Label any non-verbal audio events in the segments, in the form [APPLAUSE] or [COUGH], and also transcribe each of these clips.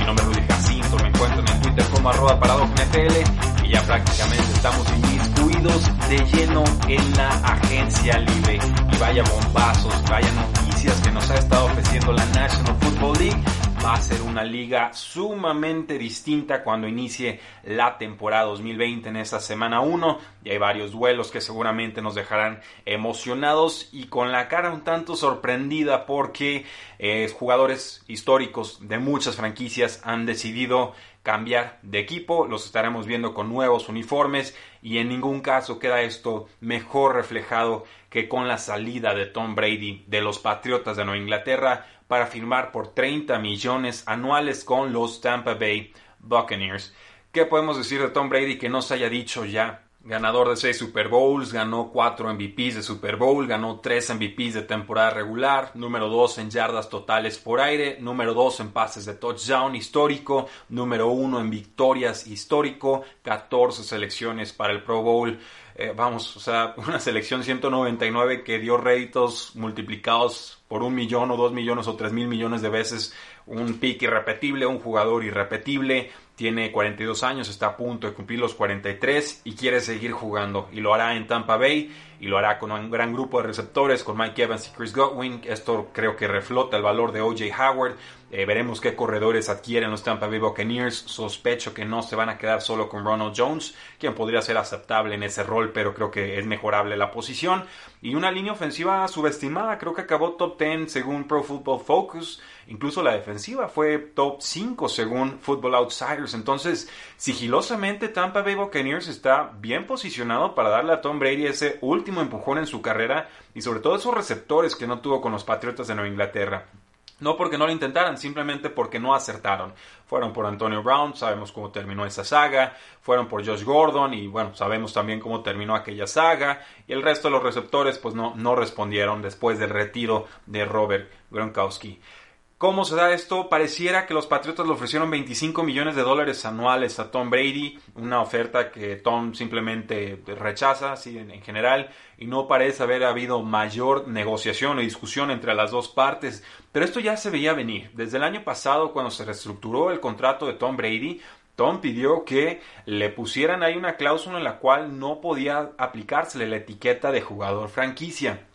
Mi nombre es Rudy Jacinto, me encuentro en Twitter como arroba NFL y ya prácticamente estamos inmiscuidos de lleno en la agencia libre. Y vaya bombazos, vaya noticias que nos ha estado ofreciendo la National Football League va a ser una liga sumamente distinta cuando inicie la temporada 2020 en esta semana 1. Y hay varios duelos que seguramente nos dejarán emocionados y con la cara un tanto sorprendida porque eh, jugadores históricos de muchas franquicias han decidido cambiar de equipo, los estaremos viendo con nuevos uniformes y en ningún caso queda esto mejor reflejado que con la salida de Tom Brady de los Patriotas de Nueva Inglaterra para firmar por 30 millones anuales con los Tampa Bay Buccaneers. ¿Qué podemos decir de Tom Brady que no se haya dicho ya? Ganador de 6 Super Bowls, ganó 4 MVPs de Super Bowl, ganó 3 MVPs de temporada regular, número 2 en yardas totales por aire, número 2 en pases de touchdown histórico, número 1 en victorias histórico, 14 selecciones para el Pro Bowl. Eh, vamos, o sea, [LAUGHS] una selección 199 que dio réditos multiplicados por un millón o dos millones o tres mil millones de veces un pick irrepetible, un jugador irrepetible, tiene 42 años, está a punto de cumplir los 43 y quiere seguir jugando y lo hará en Tampa Bay y lo hará con un gran grupo de receptores, con Mike Evans y Chris Godwin. Esto creo que reflota el valor de OJ Howard. Eh, veremos qué corredores adquieren los Tampa Bay Buccaneers. Sospecho que no se van a quedar solo con Ronald Jones, quien podría ser aceptable en ese rol, pero creo que es mejorable la posición. Y una línea ofensiva subestimada, creo que acabó top 10 según Pro Football Focus. Incluso la defensiva fue top 5 según Football Outsiders. Entonces, sigilosamente Tampa Bay Buccaneers está bien posicionado para darle a Tom Brady ese último empujón en su carrera y sobre todo esos receptores que no tuvo con los Patriotas de Nueva Inglaterra. No porque no lo intentaran, simplemente porque no acertaron. Fueron por Antonio Brown, sabemos cómo terminó esa saga. Fueron por Josh Gordon y bueno, sabemos también cómo terminó aquella saga. Y el resto de los receptores pues no, no respondieron después del retiro de Robert Gronkowski. ¿Cómo se da esto? Pareciera que los Patriotas le ofrecieron 25 millones de dólares anuales a Tom Brady, una oferta que Tom simplemente rechaza, así en, general, y no parece haber habido mayor negociación o discusión entre las dos partes. Pero esto ya se veía venir. Desde el año pasado, cuando se reestructuró el contrato de Tom Brady, Tom pidió que le pusieran ahí una cláusula en la cual no podía aplicársele la etiqueta de jugador franquicia.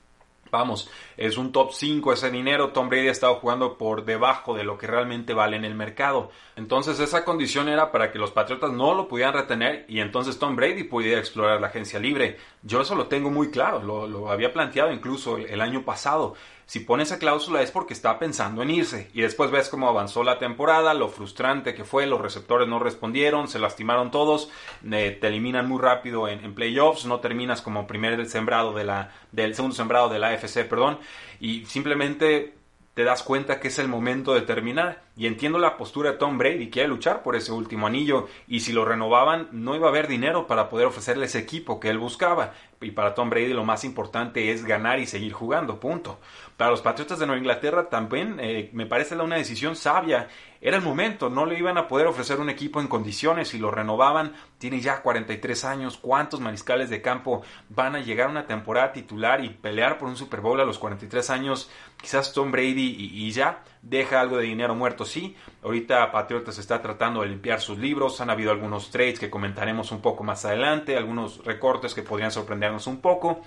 Vamos, es un top 5 ese dinero. Tom Brady ha estado jugando por debajo de lo que realmente vale en el mercado. Entonces esa condición era para que los Patriotas no lo pudieran retener y entonces Tom Brady pudiera explorar la agencia libre. Yo eso lo tengo muy claro, lo, había planteado incluso el año pasado si pone esa cláusula es porque está pensando en irse. Y después ves cómo avanzó la temporada, lo frustrante que fue, los receptores no respondieron, se lastimaron todos, eh, te eliminan muy rápido en, playoffs, no terminas como primer sembrado de la, del segundo sembrado de la AFC, perdón, y simplemente te das cuenta que es el momento de terminar. Y entiendo la postura de Tom Brady, quiere luchar por ese último anillo. Y si lo renovaban, no iba a haber dinero para poder ofrecerle ese equipo que él buscaba. Y para Tom Brady lo más importante es ganar y seguir jugando, punto. Para los Patriotas de Nueva Inglaterra también eh, me parece una decisión sabia. Era el momento, no le iban a poder ofrecer un equipo en condiciones si lo renovaban. Tiene ya 43 años. ¿Cuántos mariscales de campo van a llegar a una temporada titular y pelear por un Super Bowl a los 43 años? Quizás Tom Brady y, y ya deja algo de dinero muerto, sí. Ahorita Patriotas está tratando de limpiar sus libros. Han habido algunos trades que comentaremos un poco más adelante, algunos recortes que podrían sorprendernos un poco.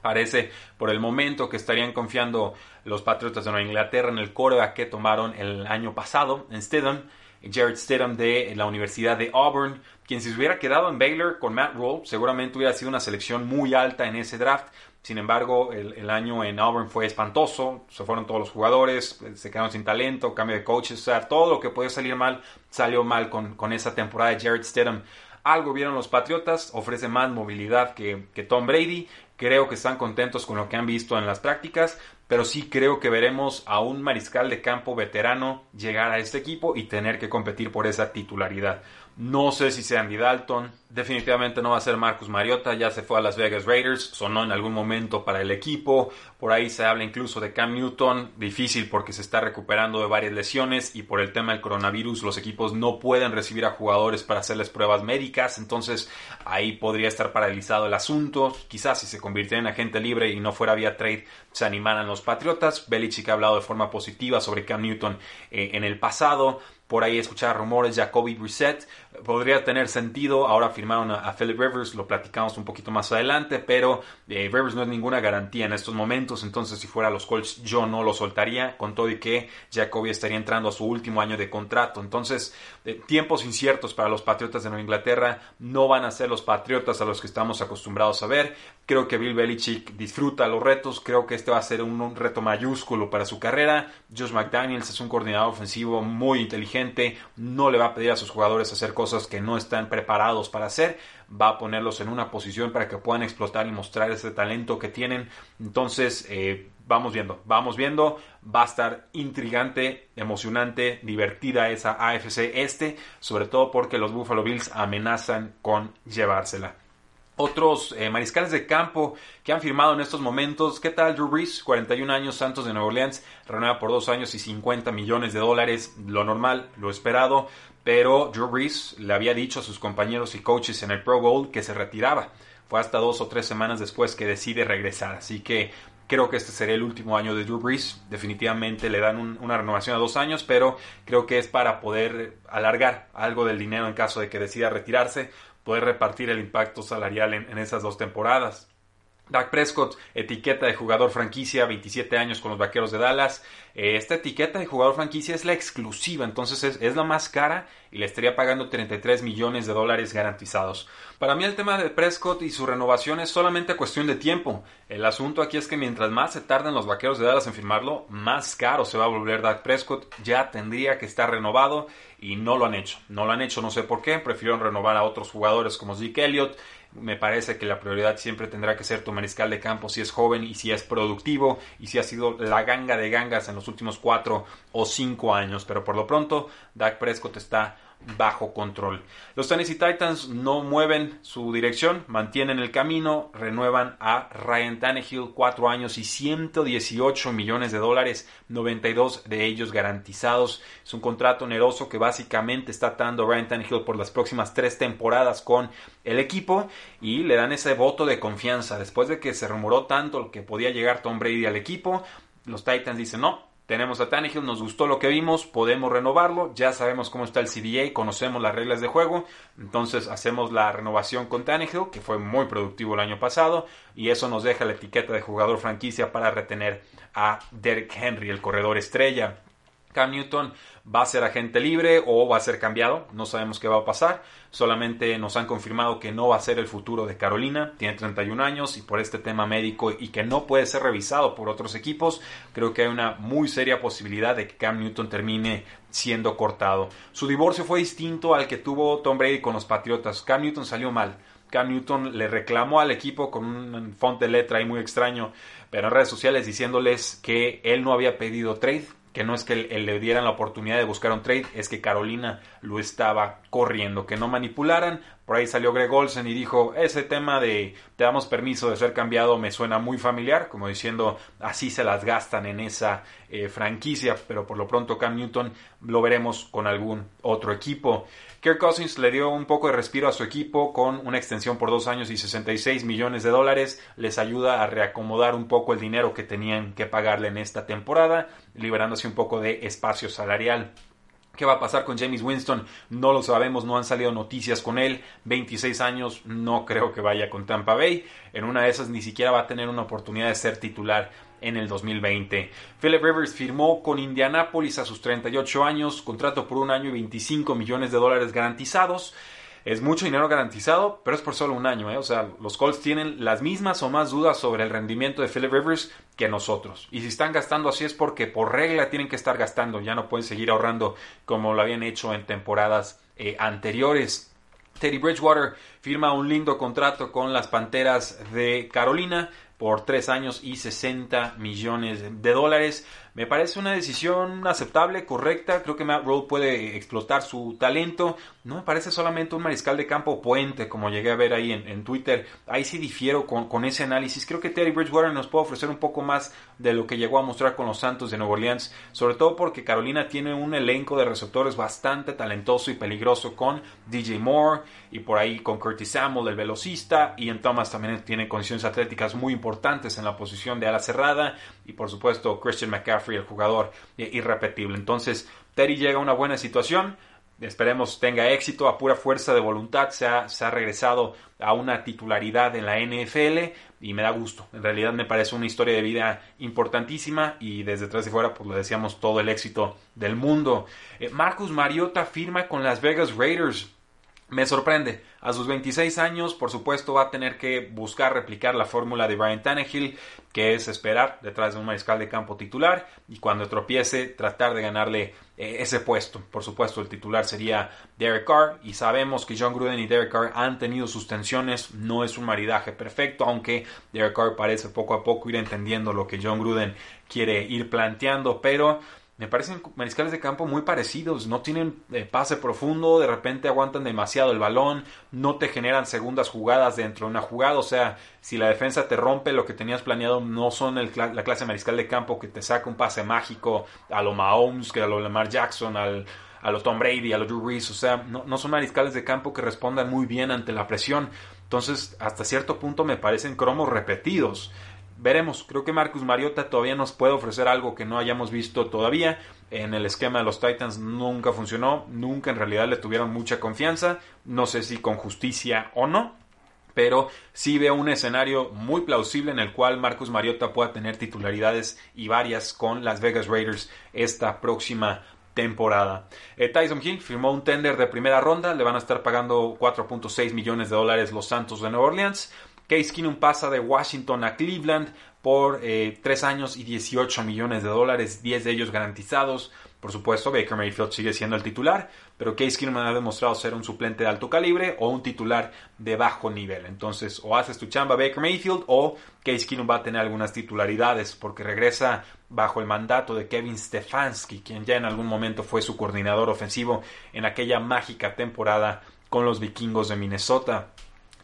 Parece por el momento que estarían confiando los Patriotas de Nueva Inglaterra en el coreback que tomaron el año pasado, en Stidham. Jared Stidham de la Universidad de Auburn, quien si se hubiera quedado en Baylor con Matt Rule, seguramente hubiera sido una selección muy alta en ese draft. Sin embargo, el, año en Auburn fue espantoso, se fueron todos los jugadores, se quedaron sin talento, cambio de coaches, o sea, todo lo que podía salir mal salió mal con, esa temporada de Jared Stidham. Algo vieron los Patriotas, ofrece más movilidad que Tom Brady, creo que están contentos con lo que han visto en las prácticas, pero sí creo que veremos a un mariscal de campo veterano llegar a este equipo y tener que competir por esa titularidad. No sé si sea Andy Dalton. Definitivamente no va a ser Marcus Mariota. Ya se fue a Las Vegas Raiders. Sonó en algún momento para el equipo. Por ahí se habla incluso de Cam Newton. Difícil porque se está recuperando de varias lesiones. Y por el tema del coronavirus, los equipos no pueden recibir a jugadores para hacerles pruebas médicas. Entonces ahí podría estar paralizado el asunto. Quizás si se convirtiera en agente libre y no fuera vía trade, se animaran los Patriotas. Belichick ha hablado de forma positiva sobre Cam Newton eh, en el pasado por ahí escuchar rumores, Jacoby Brissett podría tener sentido, ahora firmaron a, Philip Rivers, lo platicamos un poquito más adelante, pero eh, Rivers no es ninguna garantía en estos momentos, entonces si fuera los Colts yo no lo soltaría, con todo y que Jacoby estaría entrando a su último año de contrato, entonces eh, tiempos inciertos para los Patriotas de Nueva Inglaterra, no van a ser los Patriotas a los que estamos acostumbrados a ver, creo que Bill Belichick disfruta los retos, creo que este va a ser un, un reto mayúsculo para su carrera, Josh McDaniels es un coordinador ofensivo muy inteligente, no le va a pedir a sus jugadores hacer cosas que no están preparados para hacer, va a ponerlos en una posición para que puedan explotar y mostrar ese talento que tienen. Entonces, eh, vamos viendo, vamos viendo, va a estar intrigante, emocionante, divertida esa AFC este, sobre todo porque los Buffalo Bills amenazan con llevársela otros eh, mariscales de campo que han firmado en estos momentos. ¿Qué tal Drew Brees? 41 años, Santos de Nueva Orleans, renueva por dos años y 50 millones de dólares, lo normal, lo esperado. Pero Drew Brees le había dicho a sus compañeros y coaches en el Pro Bowl que se retiraba. Fue hasta dos o tres semanas después que decide regresar. Así que creo que este sería el último año de Drew Brees. Definitivamente le dan una renovación a dos años, pero creo que es para poder alargar algo del dinero en caso de que decida retirarse poder repartir el impacto salarial en, esas dos temporadas. Dak Prescott, etiqueta de jugador franquicia, 27 años con los Vaqueros de Dallas. Eh, esta etiqueta de jugador franquicia es la exclusiva, entonces es, la más cara y le estaría pagando 33 millones de dólares garantizados. Para mí el tema de Prescott y su renovación es solamente cuestión de tiempo. El asunto aquí es que mientras más se tarden los Vaqueros de Dallas en firmarlo, más caro se va a volver Dak Prescott. Ya tendría que estar renovado y no lo han hecho. No lo han hecho, no sé por qué. Prefirieron renovar a otros jugadores como Zeke Elliott me parece que la prioridad siempre tendrá que ser tu mariscal de campo si es joven y si es productivo y si ha sido la ganga de gangas en los últimos cuatro o cinco años. Pero por lo pronto, Dak Prescott está bajo control. Los Tennessee Titans no mueven su dirección, mantienen el camino, renuevan a Ryan Tannehill cuatro años y 118 millones de dólares, 92 de ellos garantizados. Es un contrato oneroso que básicamente está dando Ryan Tannehill por las próximas tres temporadas con el equipo y le dan ese voto de confianza. Después de que se rumoró tanto que podía llegar Tom Brady al equipo, los Titans dicen no, tenemos a Tannehill, nos gustó lo que vimos, podemos renovarlo, ya sabemos cómo está el CDA, conocemos las reglas de juego, entonces hacemos la renovación con Tannehill, que fue muy productivo el año pasado, y eso nos deja la etiqueta de jugador franquicia para retener a Derek Henry, el corredor estrella. Cam Newton va a ser agente libre o va a ser cambiado, no sabemos qué va a pasar, solamente nos han confirmado que no va a ser el futuro de Carolina, tiene 31 años y por este tema médico y que no puede ser revisado por otros equipos, creo que hay una muy seria posibilidad de que Cam Newton termine siendo cortado. Su divorcio fue distinto al que tuvo Tom Brady con los Patriotas, Cam Newton salió mal. Cam Newton le reclamó al equipo con un font de letra ahí muy extraño, pero en redes sociales diciéndoles que él no había pedido trade, que no es que le dieran la oportunidad de buscar un trade, es que Carolina lo estaba corriendo, que no manipularan. Por ahí salió Greg Olsen y dijo, ese tema de te damos permiso de ser cambiado me suena muy familiar, como diciendo, así se las gastan en esa eh, franquicia, pero por lo pronto Cam Newton lo veremos con algún otro equipo. Kirk Cousins le dio un poco de respiro a su equipo con una extensión por dos años y 66 millones de dólares. Les ayuda a reacomodar un poco el dinero que tenían que pagarle en esta temporada, liberándose un poco de espacio salarial. ¿Qué va a pasar con James Winston? No lo sabemos, no han salido noticias con él. 26 años, no creo que vaya con Tampa Bay. En una de esas ni siquiera va a tener una oportunidad de ser titular en el 2020. Philip Rivers firmó con Indianapolis a sus 38 años, contrato por un año y 25 millones de dólares garantizados. Es mucho dinero garantizado, pero es por solo un año. ¿eh? O sea, los Colts tienen las mismas o más dudas sobre el rendimiento de Philip Rivers que nosotros. Y si están gastando así es porque por regla tienen que estar gastando. Ya no pueden seguir ahorrando como lo habían hecho en temporadas eh, anteriores. Teddy Bridgewater firma un lindo contrato con las Panteras de Carolina por tres años y 60 millones de dólares. Me parece una decisión aceptable, correcta. Creo que Matt Rowe puede explotar su talento. No me parece solamente un mariscal de campo puente, como llegué a ver ahí en, Twitter. Ahí sí difiero con, con, ese análisis. Creo que Teddy Bridgewater nos puede ofrecer un poco más de lo que llegó a mostrar con los Santos de Nueva Orleans. Sobre todo porque Carolina tiene un elenco de receptores bastante talentoso y peligroso con DJ Moore y por ahí con Curtis Samuel, el velocista. Ian Thomas también tiene condiciones atléticas muy importantes en la posición de ala cerrada. Y por supuesto Christian McCaffrey el jugador irrepetible. Entonces, Terry llega a una buena situación. Esperemos tenga éxito a pura fuerza de voluntad. Se ha, regresado a una titularidad en la NFL y me da gusto. En realidad me parece una historia de vida importantísima y desde atrás de fuera pues le decíamos todo el éxito del mundo. Eh, Marcus Mariota firma con las Vegas Raiders me sorprende. A sus 26 años, por supuesto, va a tener que buscar replicar la fórmula de Brian Tannehill, que es esperar detrás de un mariscal de campo titular y cuando tropiece tratar de ganarle eh, ese puesto. Por supuesto, el titular sería Derek Carr y sabemos que John Gruden y Derek Carr han tenido sus tensiones. No es un maridaje perfecto, aunque Derek Carr parece poco a poco ir entendiendo lo que John Gruden quiere ir planteando, pero me parecen mariscales de campo muy parecidos. No tienen eh, pase profundo, de repente aguantan demasiado el balón, no te generan segundas jugadas dentro de una jugada. O sea, si la defensa te rompe lo que tenías planeado, no son la clase mariscal de campo que te saca un pase mágico a lo Mahomes, que a lo Lamar Jackson, al, a lo Tom Brady, a lo Drew Reese. O sea, no, no son mariscales de campo que respondan muy bien ante la presión. Entonces, hasta cierto punto me parecen cromos repetidos veremos. Creo que Marcus Mariota todavía nos puede ofrecer algo que no hayamos visto todavía. En el esquema de los Titans nunca funcionó, nunca en realidad le tuvieron mucha confianza. No sé si con justicia o no, pero sí veo un escenario muy plausible en el cual Marcus Mariota pueda tener titularidades y varias con las Vegas Raiders esta próxima temporada. Eh, Tyson Hill firmó un tender de primera ronda, le van a estar pagando 4.6 millones de dólares los Santos de Nueva Orleans. Case Keenum pasa de Washington a Cleveland por eh, 3 años y 18 millones de dólares, 10 de ellos garantizados. Por supuesto, Baker Mayfield sigue siendo el titular, pero Case Keenum ha demostrado ser un suplente de alto calibre o un titular de bajo nivel. Entonces, o haces tu chamba Baker Mayfield o Case Keenum va a tener algunas titularidades porque regresa bajo el mandato de Kevin Stefanski, quien ya en algún momento fue su coordinador ofensivo en aquella mágica temporada con los vikingos de Minnesota.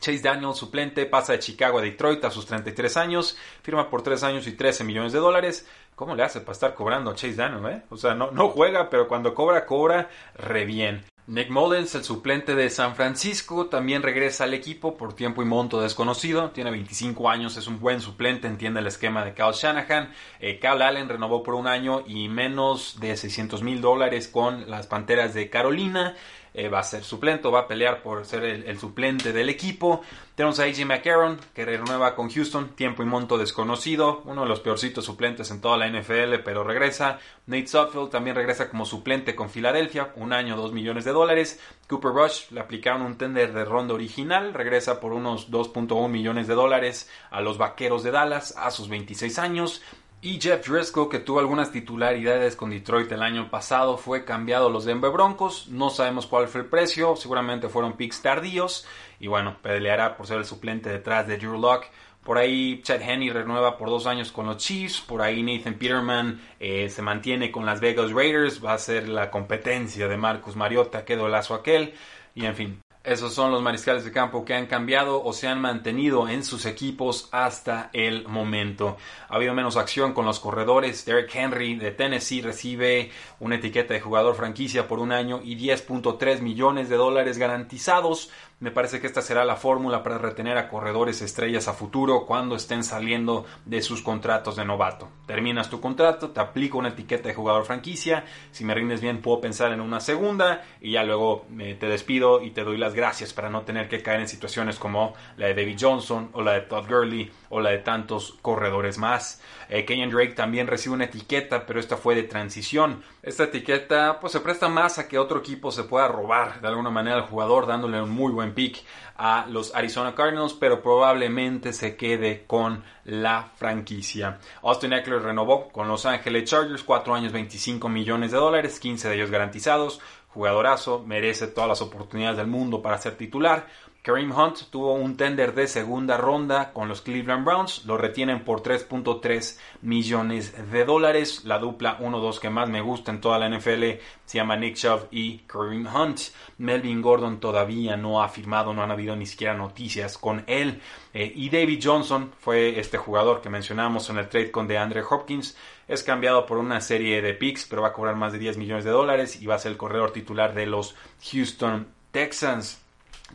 Chase Daniel, suplente, pasa de Chicago a Detroit a sus 33 años, firma por 3 años y 13 millones de dólares. ¿Cómo le hace para estar cobrando Chase Daniel, eh? O sea, no, no juega, pero cuando cobra, cobra re bien. Nick Mullens, el suplente de San Francisco, también regresa al equipo por tiempo y monto desconocido. Tiene 25 años, es un buen suplente, entiende el esquema de Kyle Shanahan. Eh, Kyle Allen renovó por un año y menos de 600 mil dólares con las Panteras de Carolina. Eh, va a ser suplente, va a pelear por ser el, suplente del equipo. Tenemos a AJ McCarron, que renueva con Houston, tiempo y monto desconocido, uno de los peorcitos suplentes en toda la NFL, pero regresa. Nate Sutfield también regresa como suplente con Filadelfia, un año, dos millones de dólares. Cooper Rush le aplicaron un tender de ronda original, regresa por unos 2.1 millones de dólares a los Vaqueros de Dallas a sus 26 años. Y Jeff Driscoll, que tuvo algunas titularidades con Detroit el año pasado, fue cambiado a los Denver Broncos. No sabemos cuál fue el precio, seguramente fueron picks tardíos. Y bueno, peleará por ser el suplente detrás de Drew Locke. Por ahí Chad Henney renueva por dos años con los Chiefs. Por ahí Nathan Peterman eh, se mantiene con las Vegas Raiders. Va a ser la competencia de Marcus Mariota, que lazo aquel. Y en fin, esos son los mariscales de campo que han cambiado o se han mantenido en sus equipos hasta el momento. Ha habido menos acción con los corredores. Derek Henry de Tennessee recibe una etiqueta de jugador franquicia por un año y 10.3 millones de dólares garantizados. Me parece que esta será la fórmula para retener a corredores estrellas a futuro cuando estén saliendo de sus contratos de novato. Terminas tu contrato, te aplico una etiqueta de jugador franquicia. Si me rindes bien, puedo pensar en una segunda y ya luego eh, te despido y te doy las gracias para no tener que caer en situaciones como la de David Johnson o la de Todd Gurley o la de tantos corredores más. Eh, Kenyon Drake también recibe una etiqueta, pero esta fue de transición. Esta etiqueta pues se presta más a que otro equipo se pueda robar de alguna manera al jugador dándole un muy buen pick a los Arizona Cardinals, pero probablemente se quede con la franquicia. Austin Eckler renovó con Los Angeles Chargers, 4 años 25 millones de dólares, 15 de ellos garantizados. Jugadorazo, merece todas las oportunidades del mundo para ser titular. Kareem Hunt tuvo un tender de segunda ronda con los Cleveland Browns, lo retienen por 3.3 millones de dólares. La dupla 1-2 que más me gusta en toda la NFL se llama Nick Chubb y Kareem Hunt. Melvin Gordon todavía no ha firmado, no han habido ni siquiera noticias con él. Eh, y David Johnson fue este jugador que mencionamos en el trade con DeAndre Hopkins. Es cambiado por una serie de picks, pero va a cobrar más de 10 millones de dólares y va a ser el corredor titular de los Houston Texans.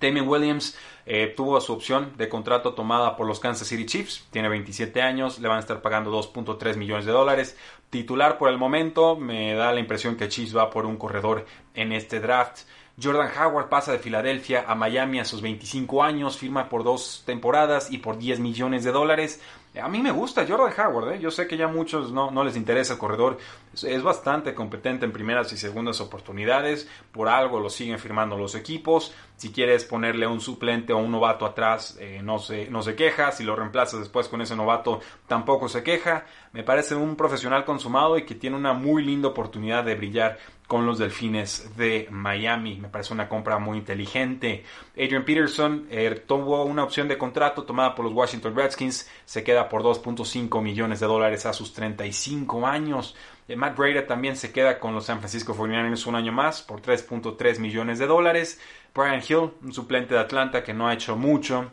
Damien Williams eh, tuvo su opción de contrato tomada por los Kansas City Chiefs. Tiene 27 años, le van a estar pagando 2.3 millones de dólares. Titular por el momento, me da la impresión que Chiefs va por un corredor en este draft. Jordan Howard pasa de Filadelfia a Miami a sus 25 años, firma por dos temporadas y por 10 millones de dólares. A mí me gusta Jordan Howard, ¿eh? yo sé que ya muchos no, no les interesa el corredor, es, bastante competente en primeras y segundas oportunidades, por algo lo siguen firmando los equipos, si quieres ponerle un suplente o un novato atrás eh, no, se, no se queja, si lo reemplazas después con ese novato tampoco se queja, me parece un profesional consumado y que tiene una muy linda oportunidad de brillar con los Delfines de Miami. Me parece una compra muy inteligente. Adrian Peterson eh, tuvo una opción de contrato tomada por los Washington Redskins. Se queda por 2.5 millones de dólares a sus 35 años. Eh, Matt Breda también se queda con los San Francisco 49ers un año más por 3.3 millones de dólares. Brian Hill, un suplente de Atlanta que no ha hecho mucho,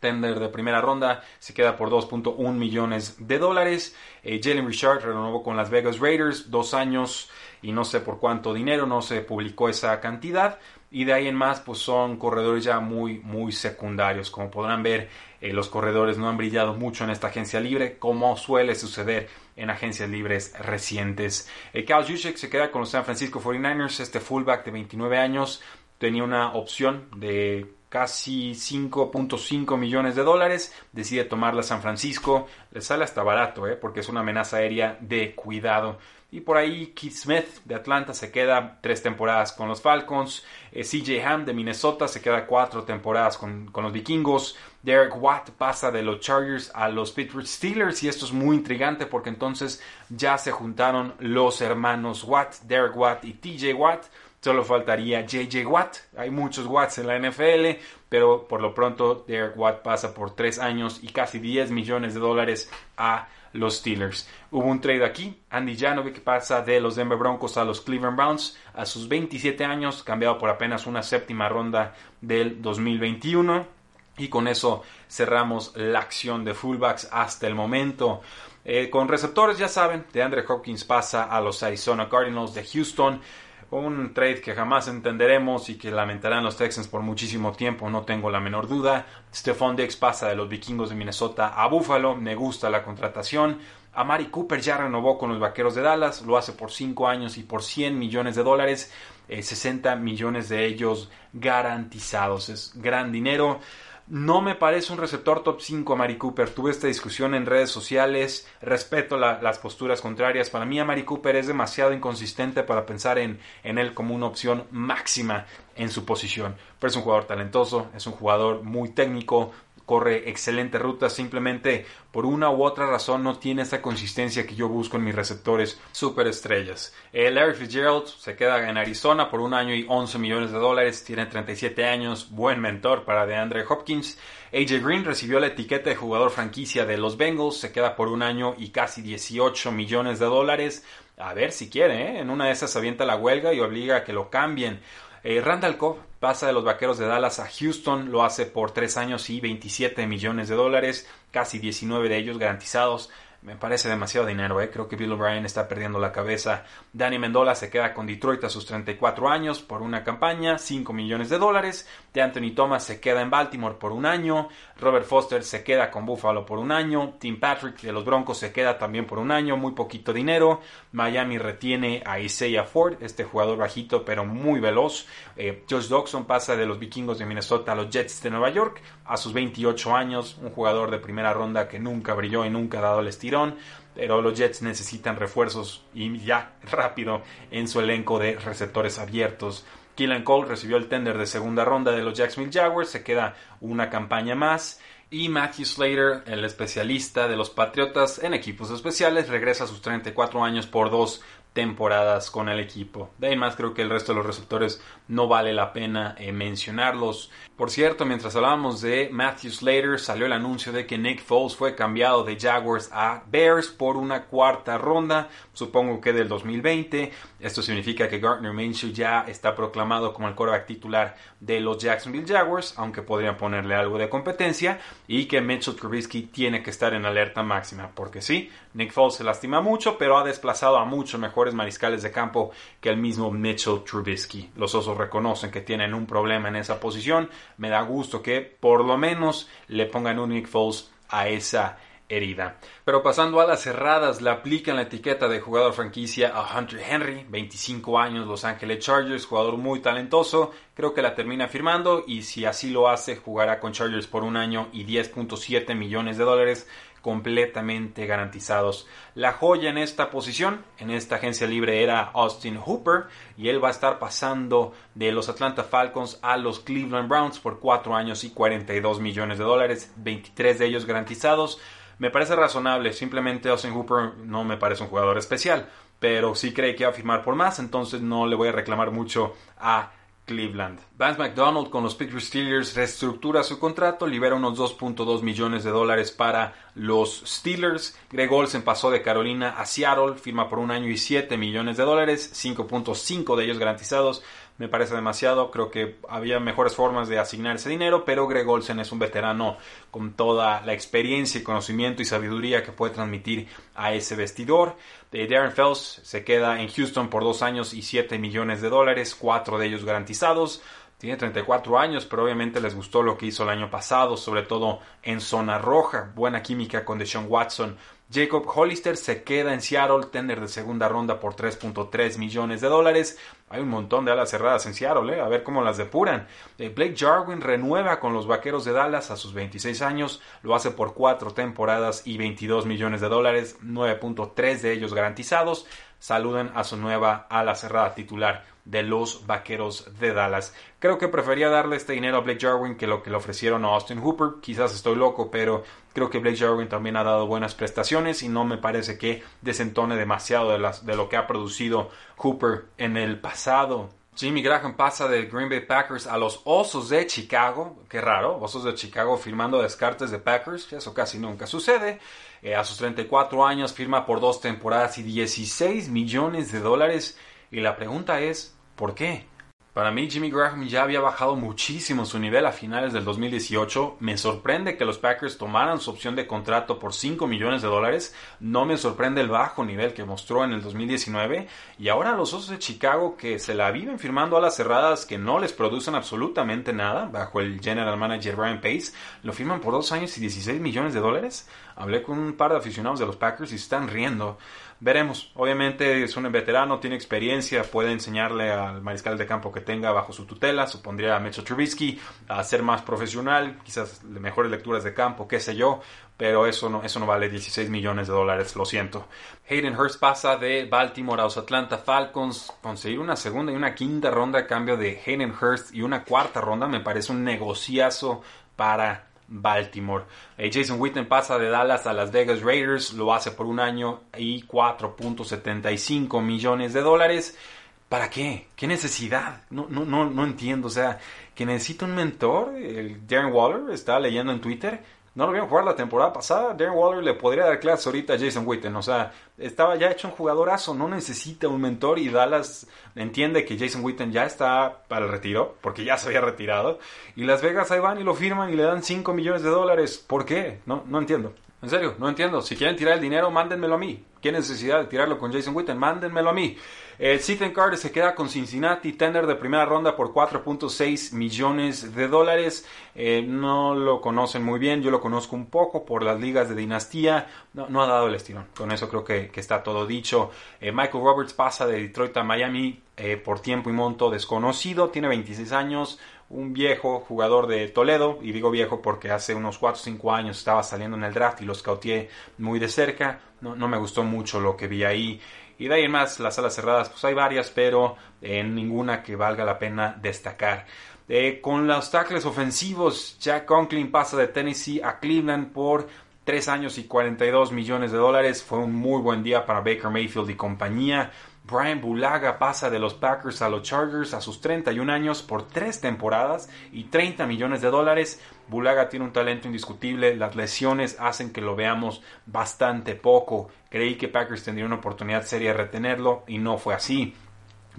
tender de primera ronda, se queda por 2.1 millones de dólares. Eh, Jalen Richard renovó con las Vegas Raiders, dos años y no sé por cuánto dinero, no se publicó esa cantidad. Y de ahí en más, pues son corredores ya muy, muy secundarios. Como podrán ver, eh, los corredores no han brillado mucho en esta agencia libre, como suele suceder en agencias libres recientes. Eh, Cal Juszczyk se queda con los San Francisco 49ers, este fullback de 29 años. Tenía una opción de casi 5.5 millones de dólares, decide tomarla San Francisco, le sale hasta barato, ¿eh? porque es una amenaza aérea de cuidado. Y por ahí Keith Smith de Atlanta se queda tres temporadas con los Falcons. Eh, CJ Ham de Minnesota se queda cuatro temporadas con, con, los vikingos. Derek Watt pasa de los Chargers a los Pittsburgh Steelers. Y esto es muy intrigante porque entonces ya se juntaron los hermanos Watt, Derek Watt y TJ Watt. Solo faltaría JJ Watt. Hay muchos Watts en la NFL, pero por lo pronto Derek Watt pasa por tres años y casi 10 millones de dólares a los Steelers. Hubo un trade aquí, Andy Janovic pasa de los Denver Broncos a los Cleveland Browns a sus 27 años, cambiado por apenas una séptima ronda del 2021. Y con eso cerramos la acción de fullbacks hasta el momento. Eh, con receptores, ya saben, de Andre Hopkins pasa a los Arizona Cardinals de Houston un trade que jamás entenderemos y que lamentarán los Texans por muchísimo tiempo, no tengo la menor duda. Stephon Dex pasa de los vikingos de Minnesota a Buffalo, me gusta la contratación. Amari Cooper ya renovó con los Vaqueros de Dallas, lo hace por 5 años y por 100 millones de dólares, 60 eh, millones de ellos garantizados, es gran dinero. No me parece un receptor top 5 a Mari Cooper. Tuve esta discusión en redes sociales. Respeto las posturas contrarias. Para mí, a Mari Cooper es demasiado inconsistente para pensar en, en él como una opción máxima en su posición. Pero es un jugador talentoso, es un jugador muy técnico, corre excelente ruta, simplemente por una u otra razón no tiene esa consistencia que yo busco en mis receptores superestrellas. Eh, Larry Fitzgerald se queda en Arizona por un año y 11 millones de dólares, tiene 37 años, buen mentor para DeAndre Hopkins. AJ Green recibió la etiqueta de jugador franquicia de los Bengals, se queda por un año y casi 18 millones de dólares. A ver si quiere, ¿eh? en una de esas avienta la huelga y obliga a que lo cambien. Eh, Randall Cobb pasa de los Vaqueros de Dallas a Houston, lo hace por 3 años y 27 millones de dólares, casi 19 de ellos garantizados. me parece demasiado dinero, ¿eh? creo que Bill O'Brien está perdiendo la cabeza. Danny Mendola se queda con Detroit a sus 34 años por una campaña, 5 millones de dólares. De Anthony Thomas se queda en Baltimore por un año. Robert Foster se queda con Buffalo por un año. Tim Patrick de los Broncos se queda también por un año, muy poquito dinero. Miami retiene a Isaiah Ford, este jugador bajito pero muy veloz. Eh, Josh Dawson pasa de los vikingos de Minnesota a los Jets de Nueva York a sus 28 años, un jugador de primera ronda que nunca brilló y nunca ha dado el estirón, pero los Jets necesitan refuerzos y ya [LAUGHS] rápido en su elenco de receptores abiertos. Keelan Cole recibió el tender de segunda ronda de los Jacksonville Jaguars, se queda una campaña más. Y Matthew Slater, el especialista de los Patriotas en equipos especiales, regresa a sus 34 años por dos temporadas con el equipo. De ahí más creo que el resto de los receptores no vale la pena eh, mencionarlos. Por cierto, mientras hablábamos de Matthew Slater, salió el anuncio de que Nick Foles fue cambiado de Jaguars a Bears por una cuarta ronda, supongo que del 2020. Esto significa que Gardner Minshew ya está proclamado como el quarterback titular de los Jacksonville Jaguars, aunque podrían ponerle algo de competencia, y que Mitchell Trubisky tiene que estar en alerta máxima, porque sí, Nick Foles se lastima mucho, pero ha desplazado a muchos mejores mariscales de campo que el mismo Mitchell Trubisky. Los osos reconocen que tienen un problema en esa posición. Me da gusto que por lo menos le pongan un Nick Foles a esa herida. Pero pasando a las cerradas, le aplican la etiqueta de jugador franquicia a Hunter Henry, 25 años, Los Angeles Chargers, jugador muy talentoso, creo que la termina firmando y si así lo hace, jugará con Chargers por un año y 10.7 millones de dólares completamente garantizados. La joya en esta posición, en esta agencia libre, era Austin Hooper y él va a estar pasando de los Atlanta Falcons a los Cleveland Browns por 4 años y 42 millones de dólares, 23 de ellos garantizados. Me parece razonable, simplemente Austin Hooper no me parece un jugador especial, pero sí cree que va a firmar por más, entonces no le voy a reclamar mucho a Cleveland. Vance McDonald con los Pittsburgh Steelers reestructura su contrato, libera unos 2.2 millones de dólares para los Steelers. Greg Olsen pasó de Carolina a Seattle, firma por un año y 7 millones de dólares, 5.5 de ellos garantizados me parece demasiado. Creo que había mejores formas de asignar ese dinero, pero Greg Olsen es un veterano con toda la experiencia y conocimiento y sabiduría que puede transmitir a ese vestidor. De Darren Fells se queda en Houston por dos años y 7 millones de dólares, cuatro de ellos garantizados. Tiene 34 años, pero obviamente les gustó lo que hizo el año pasado, sobre todo en zona roja. Buena química con Deshaun Watson. Jacob Hollister se queda en Seattle, tender de segunda ronda por 3.3 millones de dólares. Hay un montón de alas cerradas en Seattle, ¿eh? a ver cómo las depuran. Eh, Blake Jarwin renueva con los Vaqueros de Dallas a sus 26 años, lo hace por 4 temporadas y 22 millones de dólares, 9.3 de ellos garantizados. Saluden a su nueva ala cerrada titular de los Vaqueros de Dallas. Creo que prefería darle este dinero a Blake Jarwin que lo que le ofrecieron a Austin Hooper. Quizás estoy loco, pero creo que Blake Jarwin también ha dado buenas prestaciones y no me parece que desentone demasiado de, de lo que ha producido Hooper en el pasado. Jimmy Graham pasa de Green Bay Packers a los Osos de Chicago. Qué raro, Osos de Chicago firmando descartes de Packers. Eso casi nunca sucede. Eh, a sus 34 años firma por dos temporadas y 16 millones de dólares. Y la pregunta es, ¿Por qué? Para mí Jimmy Graham ya había bajado muchísimo su nivel a finales del 2018. Me sorprende que los Packers tomaran su opción de contrato por 5 millones de dólares. No me sorprende el bajo nivel que mostró en el 2019. Y ahora los Osos de Chicago que se la viven firmando a las cerradas que no les producen absolutamente nada bajo el general manager Brian Pace, lo firman por 2 años y 16 millones de dólares. Hablé con un par de aficionados de los Packers y están riendo. Veremos. Obviamente es un veterano, tiene experiencia, puede enseñarle al mariscal de campo que tenga bajo su tutela, supondría a Mitchell Trubisky, a ser más profesional, quizás mejores lecturas de campo, qué sé yo, pero eso no, eso no vale 16 millones de dólares, lo siento. Hayden Hurst pasa de Baltimore a los Atlanta Falcons, conseguir una segunda y una quinta ronda a cambio de Hayden Hurst y una cuarta ronda me parece un negociazo para Baltimore. Eh, Jason Witten pasa de Dallas a Las Vegas Raiders, lo hace por un año y 4.75 millones de dólares. ¿Para qué? ¿Qué necesidad? No, no, no, no entiendo. O sea, que necesita un mentor. El Darren Waller está leyendo en Twitter no lo vieron jugar la temporada pasada. Darren Waller le podría dar clases ahorita a Jason Witten. O sea, estaba ya hecho un jugadorazo. No necesita un mentor. Y Dallas entiende que Jason Witten ya está para el retiro. Porque ya se había retirado. Y Las Vegas ahí van y lo firman y le dan 5 millones de dólares. ¿Por qué? No, no entiendo. En serio, no entiendo. Si quieren tirar el dinero, mándenmelo a mí. ¿Qué necesidad de tirarlo con Jason Witten? Mándenmelo a mí. Eh, Ethan Carter se queda con Cincinnati, tender de primera ronda por 4.6 millones de dólares. Eh, no lo conocen muy bien, yo lo conozco un poco por las ligas de dinastía. No, ha dado el estirón. Con eso creo que, está todo dicho. Eh, Michael Roberts pasa de Detroit a Miami por tiempo y monto desconocido. Tiene 26 años un viejo jugador de Toledo, y digo viejo porque hace unos 4 o 5 años estaba saliendo en el draft y los cauteé muy de cerca, no, no, me gustó mucho lo que vi ahí. Y de ahí en más, las alas cerradas, pues hay varias, pero en ninguna que valga la pena destacar. Eh, con los tackles ofensivos, Jack Conklin pasa de Tennessee a Cleveland por 3 años y 42 millones de dólares. Fue un muy buen día para Baker Mayfield y compañía. Brian Bulaga pasa de los Packers a los Chargers a sus 31 años por 3 temporadas y 30 millones de dólares. Bulaga tiene un talento indiscutible, las lesiones hacen que lo veamos bastante poco. Creí que Packers tendría una oportunidad seria de retenerlo y no fue así.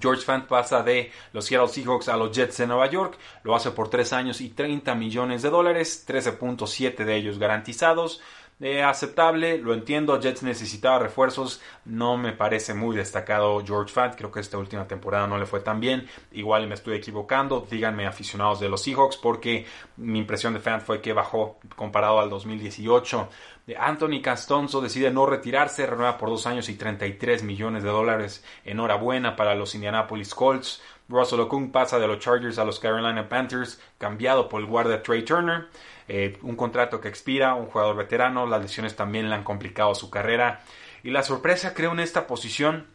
George Fant pasa de los Seattle Seahawks a los Jets de Nueva York, lo hace por 3 años y 30 millones de dólares, 13.7 de ellos garantizados. Eh, aceptable, lo entiendo, Jets necesitaba refuerzos, no me parece muy destacado George Fant, creo que esta última temporada no le fue tan bien, igual me estoy equivocando, díganme aficionados de los Seahawks porque mi impresión de Fant fue que bajó comparado al 2018. Anthony Castonzo decide no retirarse, renueva por dos años y 33 millones de dólares. Enhorabuena para los Indianapolis Colts. Russell Okung pasa de los Chargers a los Carolina Panthers, cambiado por el guardia Trey Turner. Eh, un contrato que expira, un jugador veterano, las lesiones también le han complicado su carrera. Y la sorpresa creo en esta posición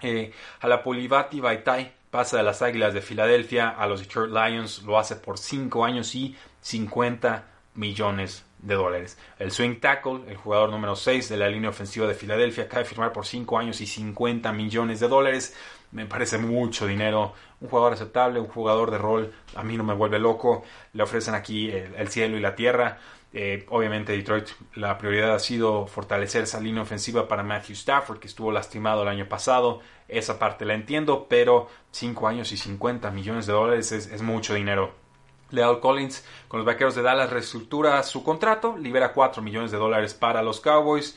eh, a la Polivati Baitai pasa de las Águilas de Filadelfia a los Detroit Lions, lo hace por 5 años y 50 millones de dólares. El swing tackle, el jugador número 6 de la línea ofensiva de Filadelfia, acaba de firmar por 5 años y 50 millones de dólares. Me parece mucho dinero. Un jugador aceptable, un jugador de rol, a mí no me vuelve loco. Le ofrecen aquí el, cielo y la tierra. Eh, obviamente Detroit la prioridad ha sido fortalecer esa línea ofensiva para Matthew Stafford que estuvo lastimado el año pasado. Esa parte la entiendo, pero 5 años y 50 millones de dólares es mucho dinero. Leal Collins con los Vaqueros de Dallas reestructura su contrato, libera 4 millones de dólares para los Cowboys.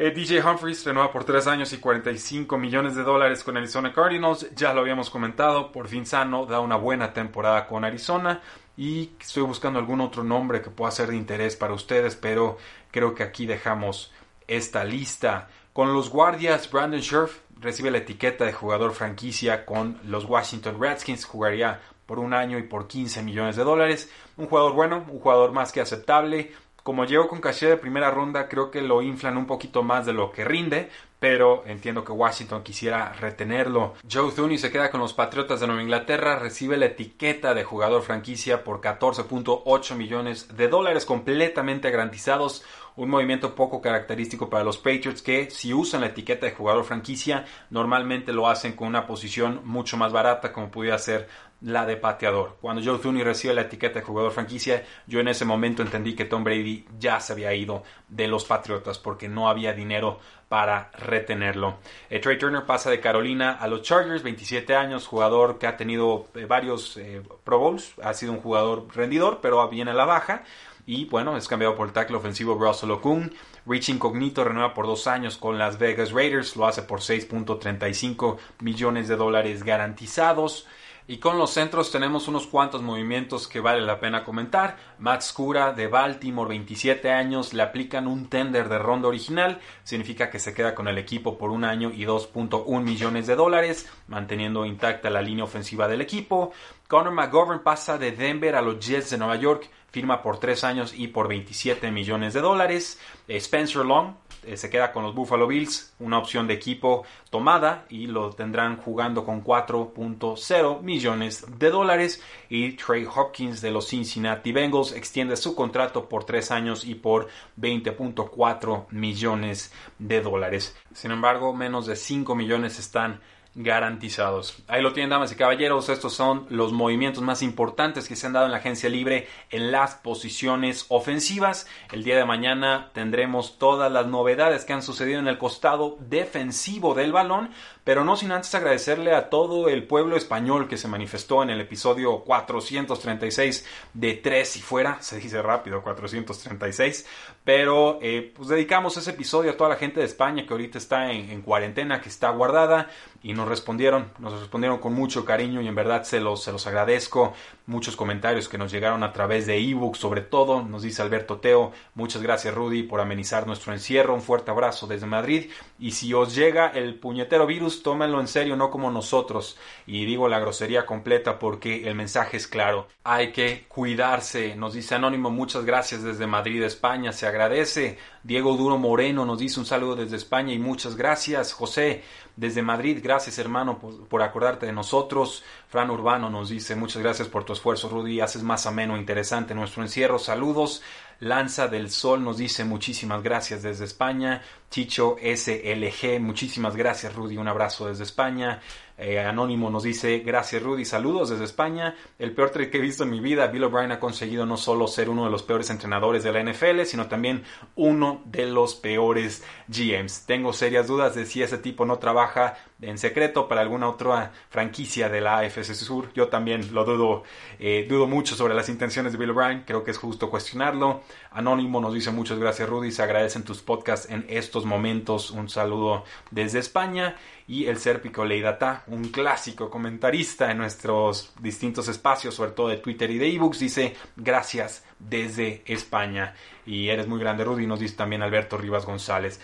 Eh, DJ Humphries renueva por 3 años y 45 millones de dólares con Arizona Cardinals. Ya lo habíamos comentado, por fin sano, da una buena temporada con Arizona. Y estoy buscando algún otro nombre que pueda ser de interés para ustedes, pero creo que aquí dejamos esta lista. Con los guardias, Brandon Scherf recibe la etiqueta de jugador franquicia con los Washington Redskins. Jugaría por un año y por 15 millones de dólares. Un jugador bueno, un jugador más que aceptable. Como llegó con caché de primera ronda, creo que lo inflan un poquito más de lo que rinde, pero entiendo que Washington quisiera retenerlo. Joe Thuney se queda con los Patriotas de Nueva Inglaterra, recibe la etiqueta de jugador franquicia por 14.8 millones de dólares completamente garantizados un movimiento poco característico para los Patriots que si usan la etiqueta de jugador franquicia normalmente lo hacen con una posición mucho más barata como pudiera ser la de pateador. Cuando Joe Thuney recibe la etiqueta de jugador franquicia, yo en ese momento entendí que Tom Brady ya se había ido de los Patriotas porque no había dinero para retenerlo. Eh, Trey Turner pasa de Carolina a los Chargers, 27 años, jugador que ha tenido eh, varios eh, Pro Bowls, ha sido un jugador rendidor, pero viene a la baja. Y bueno, es cambiado por el tackle ofensivo Russell Okung. Rich Incognito renueva por dos años con las Vegas Raiders, lo hace por 6.35 millones de dólares garantizados. Y con los centros tenemos unos cuantos movimientos que vale la pena comentar. Matt Scura de Baltimore, 27 años, le aplican un tender de ronda original. Significa que se queda con el equipo por un año y 2.1 millones de dólares, manteniendo intacta la línea ofensiva del equipo. Connor McGovern pasa de Denver a los Jets de Nueva York firma por 3 años y por 27 millones de dólares. Eh, Spencer Long se queda con los Buffalo Bills, una opción de equipo tomada y lo tendrán jugando con 4.0 millones de dólares. Y Trey Hopkins de los Cincinnati Bengals extiende su contrato por 3 años y por 20.4 millones de dólares. Sin embargo, menos de 5 millones están garantizados. Ahí lo tienen, damas y caballeros. Estos son los movimientos más importantes que se han dado en la agencia libre en las posiciones ofensivas. El día de mañana tendremos todas las novedades que han sucedido en el costado defensivo del balón, pero no sin antes agradecerle a todo el pueblo español que se manifestó en el episodio 436 de Tres y Fuera. Se dice rápido, 436. Pero eh, pues dedicamos ese episodio a toda la gente de España que ahorita está en, en cuarentena, que está guardada y nos respondieron, nos respondieron con mucho cariño y en verdad se los, se los agradezco. Muchos comentarios que nos llegaron a través de ebook, sobre todo, nos dice Alberto Teo. Muchas gracias, Rudy, por amenizar nuestro encierro. Un fuerte abrazo desde Madrid. Y si os llega el puñetero virus, tómenlo en serio, no como nosotros. Y digo la grosería completa porque el mensaje es claro. Hay que cuidarse, nos dice Anónimo. Muchas gracias desde Madrid, España. Se agradece. Diego Duro Moreno nos dice un saludo desde España y muchas gracias. José, desde Madrid, gracias hermano por, acordarte de nosotros. Fran Urbano nos dice muchas gracias por tu esfuerzo, Rudy. Haces más ameno e interesante nuestro encierro. Saludos. Lanza del Sol nos dice muchísimas gracias desde España. Chicho SLG, muchísimas gracias Rudy, un abrazo desde España. Eh, Anónimo nos dice, gracias Rudy, saludos desde España. El peor trade que he visto en mi vida, Bill O'Brien ha conseguido no solo ser uno de los peores entrenadores de la NFL, sino también uno de los peores GMs. Tengo serias dudas de si ese tipo no trabaja en secreto para alguna otra franquicia de la AFC Sur. Yo también lo dudo, eh, dudo mucho sobre las intenciones de Bill O'Brien, creo que es justo cuestionarlo. Anónimo nos dice muchas gracias Rudy, se agradecen tus podcasts en estos momentos. Un saludo desde España y el Serpico Leidata, un clásico comentarista en nuestros distintos espacios, sobre todo de Twitter y de ebooks, dice gracias desde España. Y eres muy grande, Rudy, nos dice también Alberto Rivas González.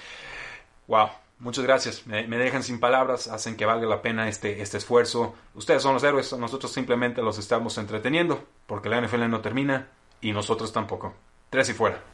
Wow, muchas gracias. Me, dejan sin palabras, hacen que valga la pena este, este esfuerzo. Ustedes son los héroes, nosotros simplemente los estamos entreteniendo, porque la NFL no termina y nosotros tampoco. Tres y fuera.